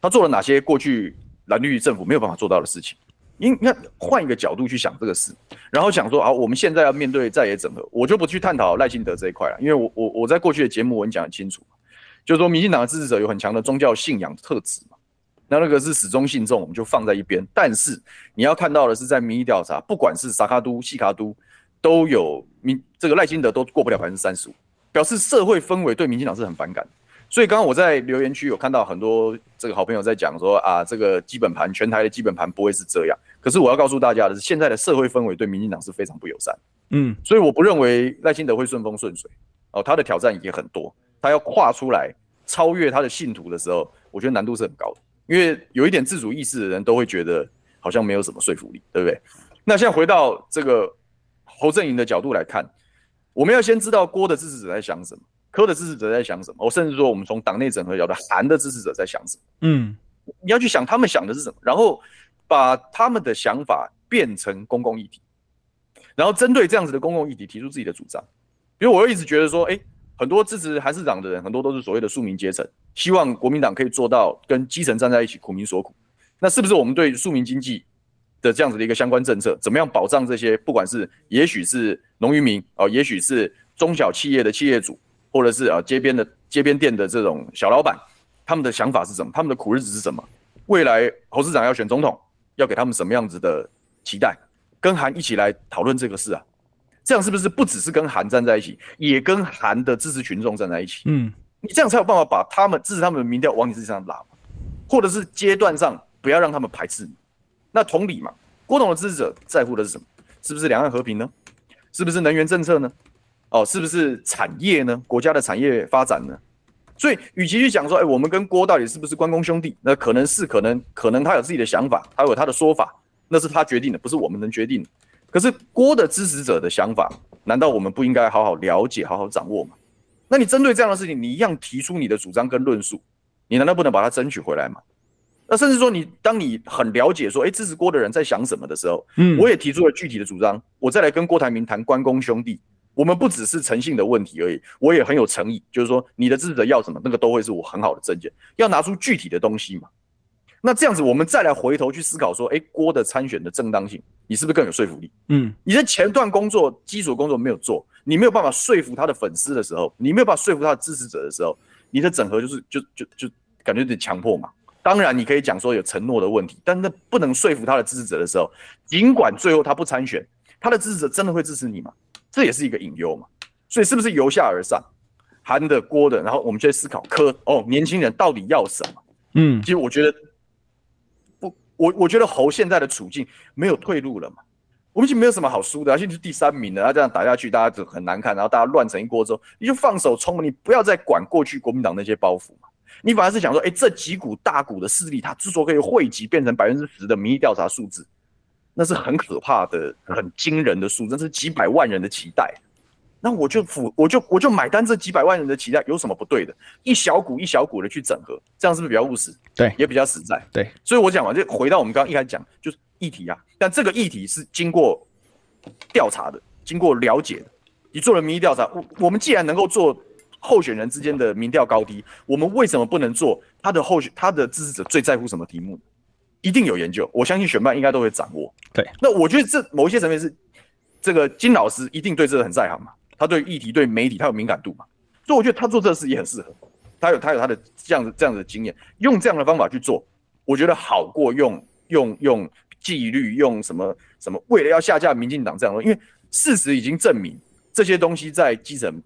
他做了哪些过去蓝绿政府没有办法做到的事情？应该换一个角度去想这个事，然后想说啊，我们现在要面对在野整合，我就不去探讨赖清德这一块了，因为我我我在过去的节目我已经讲很清楚，就是说民进党的支持者有很强的宗教信仰特质嘛，那那个是始终信众，我们就放在一边。但是你要看到的是，在民意调查，不管是萨卡都、细卡都，都有民这个赖清德都过不了百分之三十五，表示社会氛围对民进党是很反感。所以刚刚我在留言区有看到很多这个好朋友在讲说啊，这个基本盘全台的基本盘不会是这样。可是我要告诉大家的是，现在的社会氛围对民进党是非常不友善。嗯，所以我不认为赖清德会顺风顺水。哦，他的挑战也很多，他要跨出来超越他的信徒的时候，我觉得难度是很高的。因为有一点自主意识的人都会觉得好像没有什么说服力，对不对？那现在回到这个侯阵营的角度来看，我们要先知道郭的支持者在想什么。柯的支持者在想什么？我甚至说，我们从党内整合角度，韩的支持者在想什么？嗯，你要去想他们想的是什么，然后把他们的想法变成公共议题，然后针对这样子的公共议题提出自己的主张。比如，我一直觉得说，哎，很多支持韩市长的人，很多都是所谓的庶民阶层，希望国民党可以做到跟基层站在一起，苦民所苦。那是不是我们对庶民经济的这样子的一个相关政策，怎么样保障这些？不管是也许是农渔民哦，也许是中小企业的企业主。或者是啊，街边的街边店的这种小老板，他们的想法是什么？他们的苦日子是什么？未来侯市长要选总统，要给他们什么样子的期待？跟韩一起来讨论这个事啊，这样是不是不只是跟韩站在一起，也跟韩的支持群众站在一起？嗯，你这样才有办法把他们支持他们的民调往你自己身上拉，或者是阶段上不要让他们排斥你。那同理嘛，郭董的支持者在乎的是什么？是不是两岸和平呢？是不是能源政策呢？哦，是不是产业呢？国家的产业发展呢？所以，与其去讲说，哎，我们跟郭到底是不是关公兄弟？那可能是，可能，可能他有自己的想法，他有他的说法，那是他决定的，不是我们能决定的。可是郭的支持者的想法，难道我们不应该好好了解、好好掌握吗？那你针对这样的事情，你一样提出你的主张跟论述，你难道不能把它争取回来吗？那甚至说，你当你很了解说，哎，支持郭的人在想什么的时候，嗯，我也提出了具体的主张，我再来跟郭台铭谈关公兄弟。我们不只是诚信的问题而已，我也很有诚意，就是说你的支持者要什么，那个都会是我很好的证件，要拿出具体的东西嘛。那这样子，我们再来回头去思考说，哎，郭的参选的正当性，你是不是更有说服力？嗯，你的前段工作基础工作没有做，你没有办法说服他的粉丝的时候，你没有办法说服他的支持者的时候，你的整合就是就就就感觉有点强迫嘛。当然，你可以讲说有承诺的问题，但那不能说服他的支持者的时候，尽管最后他不参选，他的支持者真的会支持你吗？这也是一个隐忧嘛，所以是不是由下而上，韩的、郭的，然后我们就在思考柯哦，年轻人到底要什么？嗯，其实我觉得不，我我觉得侯现在的处境没有退路了嘛，我们已经没有什么好输的，而且是第三名了，然后这样打下去，大家就很难看，然后大家乱成一锅粥，你就放手冲，你不要再管过去国民党那些包袱嘛，你反而是想说，哎，这几股大股的势力，它之所以可以汇集变成百分之十的民意调查数字。那是很可怕的、很惊人的数字，那是几百万人的期待。那我就付，我就我就买单这几百万人的期待，有什么不对的？一小股一小股的去整合，这样是不是比较务实？对，也比较实在。对，所以我讲完，就回到我们刚刚一开始讲，就是议题啊。但这个议题是经过调查的，经过了解的。你做了民意调查，我我们既然能够做候选人之间的民调高低，我们为什么不能做他的候选他的支持者最在乎什么题目？一定有研究，我相信选办应该都会掌握。对，那我觉得这某一些层面是这个金老师一定对这个很在行嘛，他对议题、对媒体他有敏感度嘛，所以我觉得他做这个事也很适合。他有他有他的这样子这样子的经验，用这样的方法去做，我觉得好过用用用纪律用什么什么，为了要下架民进党这样的，因为事实已经证明这些东西在基层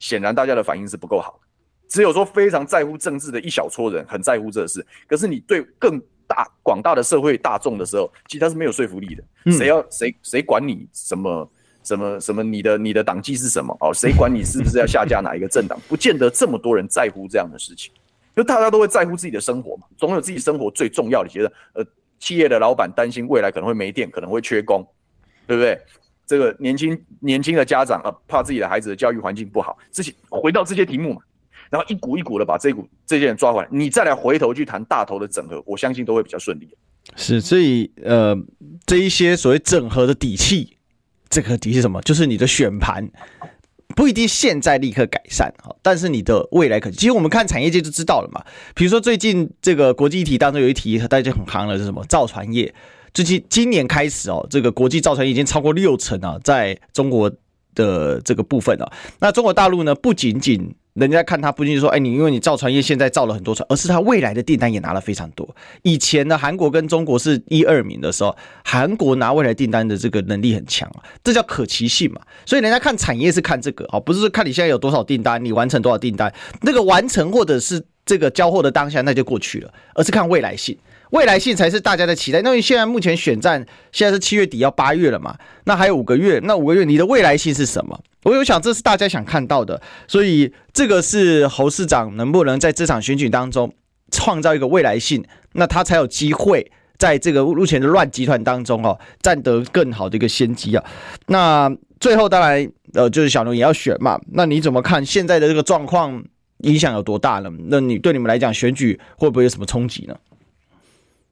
显然大家的反应是不够好的。只有说非常在乎政治的一小撮人很在乎这事，可是你对更大广大的社会大众的时候，其实他是没有说服力的。谁要谁谁管你什么什么什么？你的你的党纪是什么？哦，谁管你是不是要下架哪一个政党？不见得这么多人在乎这样的事情，就大家都会在乎自己的生活嘛，总有自己生活最重要的。觉得呃，企业的老板担心未来可能会没电，可能会缺工，对不对？这个年轻年轻的家长啊，怕自己的孩子的教育环境不好，这些回到这些题目嘛。然后一股一股的把这股这些人抓回来，你再来回头去谈大头的整合，我相信都会比较顺利。是，所以呃，这一些所谓整合的底气，这个底是什么？就是你的选盘不一定现在立刻改善哈，但是你的未来可，其实我们看产业界就知道了嘛。比如说最近这个国际议题当中有一题大家很夯了，是什么？造船业。最近今年开始哦，这个国际造船已经超过六成啊，在中国的这个部分啊，那中国大陆呢，不仅仅。人家看他不仅仅说，哎，你因为你造船业现在造了很多船，而是他未来的订单也拿了非常多。以前呢，韩国跟中国是一二名的时候，韩国拿未来订单的这个能力很强啊，这叫可期性嘛。所以人家看产业是看这个啊，不是说看你现在有多少订单，你完成多少订单，那个完成或者是这个交货的当下那就过去了，而是看未来性。未来性才是大家的期待。那你现在目前选战现在是七月底要八月了嘛？那还有五个月，那五个月你的未来性是什么？我有想这是大家想看到的，所以这个是侯市长能不能在这场选举当中创造一个未来性，那他才有机会在这个目前的乱集团当中哦占得更好的一个先机啊。那最后当然呃就是小牛也要选嘛，那你怎么看现在的这个状况影响有多大呢？那你对你们来讲选举会不会有什么冲击呢？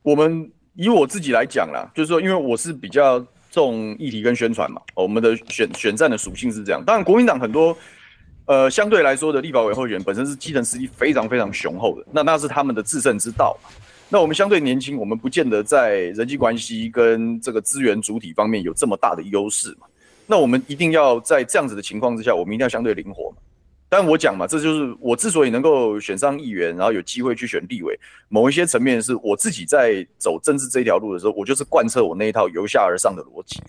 我们以我自己来讲啦，就是说，因为我是比较重议题跟宣传嘛，我们的选选战的属性是这样。当然，国民党很多呃相对来说的立法委候选本身是基层实力非常非常雄厚的，那那是他们的制胜之道嘛。那我们相对年轻，我们不见得在人际关系跟这个资源主体方面有这么大的优势嘛。那我们一定要在这样子的情况之下，我们一定要相对灵活嘛。但我讲嘛，这就是我之所以能够选上议员，然后有机会去选立委，某一些层面是我自己在走政治这条路的时候，我就是贯彻我那一套由下而上的逻辑。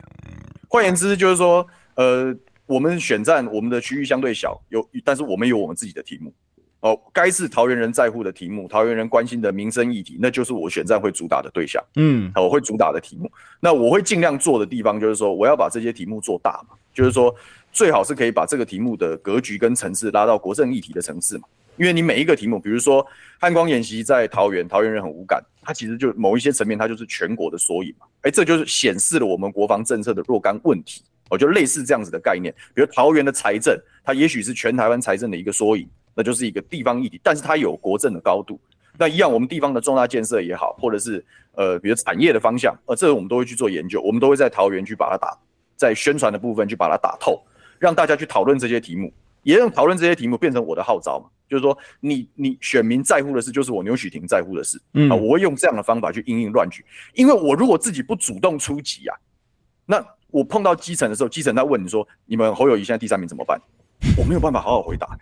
换言之，就是说，呃，我们选战我们的区域相对小，有，但是我们有我们自己的题目。哦，该是桃园人在乎的题目，桃园人关心的民生议题，那就是我选战会主打的对象。嗯，我会主打的题目。那我会尽量做的地方，就是说，我要把这些题目做大嘛，就是说。最好是可以把这个题目的格局跟层次拉到国政议题的层次嘛，因为你每一个题目，比如说汉光演习在桃园，桃园人很无感，它其实就某一些层面，它就是全国的缩影嘛，哎，这就是显示了我们国防政策的若干问题，我就类似这样子的概念，比如桃园的财政，它也许是全台湾财政的一个缩影，那就是一个地方议题，但是它有国政的高度，那一样我们地方的重大建设也好，或者是呃，比如产业的方向，呃，这个我们都会去做研究，我们都会在桃园去把它打，在宣传的部分去把它打透。让大家去讨论这些题目，也让讨论这些题目变成我的号召嘛。就是说你，你你选民在乎的事，就是我牛许廷在乎的事。嗯，我会用这样的方法去因应乱局。因为我如果自己不主动出击啊，那我碰到基层的时候，基层他问你说：“你们侯友谊现在第三名怎么办？”我没有办法好好回答。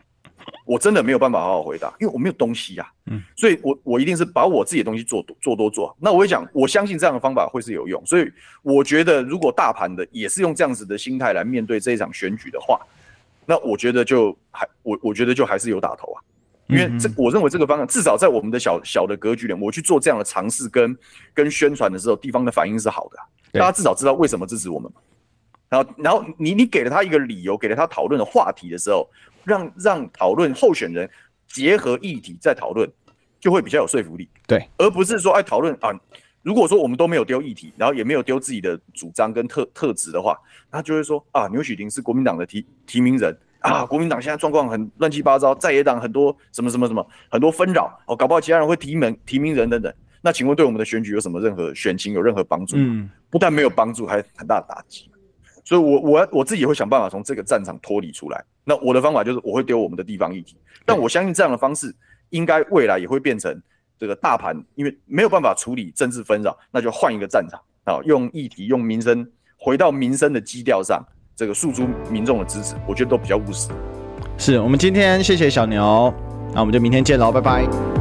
我真的没有办法好好回答，因为我没有东西呀、啊，嗯，所以我我一定是把我自己的东西做多做多做。那我会讲，我相信这样的方法会是有用，所以我觉得如果大盘的也是用这样子的心态来面对这一场选举的话，那我觉得就还我我觉得就还是有打头啊，因为这我认为这个方向至少在我们的小小的格局里，我去做这样的尝试跟跟宣传的时候，地方的反应是好的，大家至少知道为什么支持我们。然后然后你你给了他一个理由，给了他讨论的话题的时候。让让讨论候选人结合议题再讨论，就会比较有说服力。对，而不是说哎讨论啊，如果说我们都没有丢议题，然后也没有丢自己的主张跟特特质的话，他就会说啊，牛煦庭是国民党的提提名人啊，国民党现在状况很乱七八糟，在野党很多什么什么什么很多纷扰哦，搞不好其他人会提名提名人等等。那请问对我们的选举有什么任何选情有任何帮助不但没有帮助，还很大的打击。所以我，我我自己会想办法从这个战场脱离出来。那我的方法就是，我会丢我们的地方议题。但我相信这样的方式，应该未来也会变成这个大盘，因为没有办法处理政治纷扰，那就换一个战场啊，用议题、用民生，回到民生的基调上，这个诉诸民众的支持，我觉得都比较务实。是我们今天谢谢小牛，那我们就明天见喽，拜拜。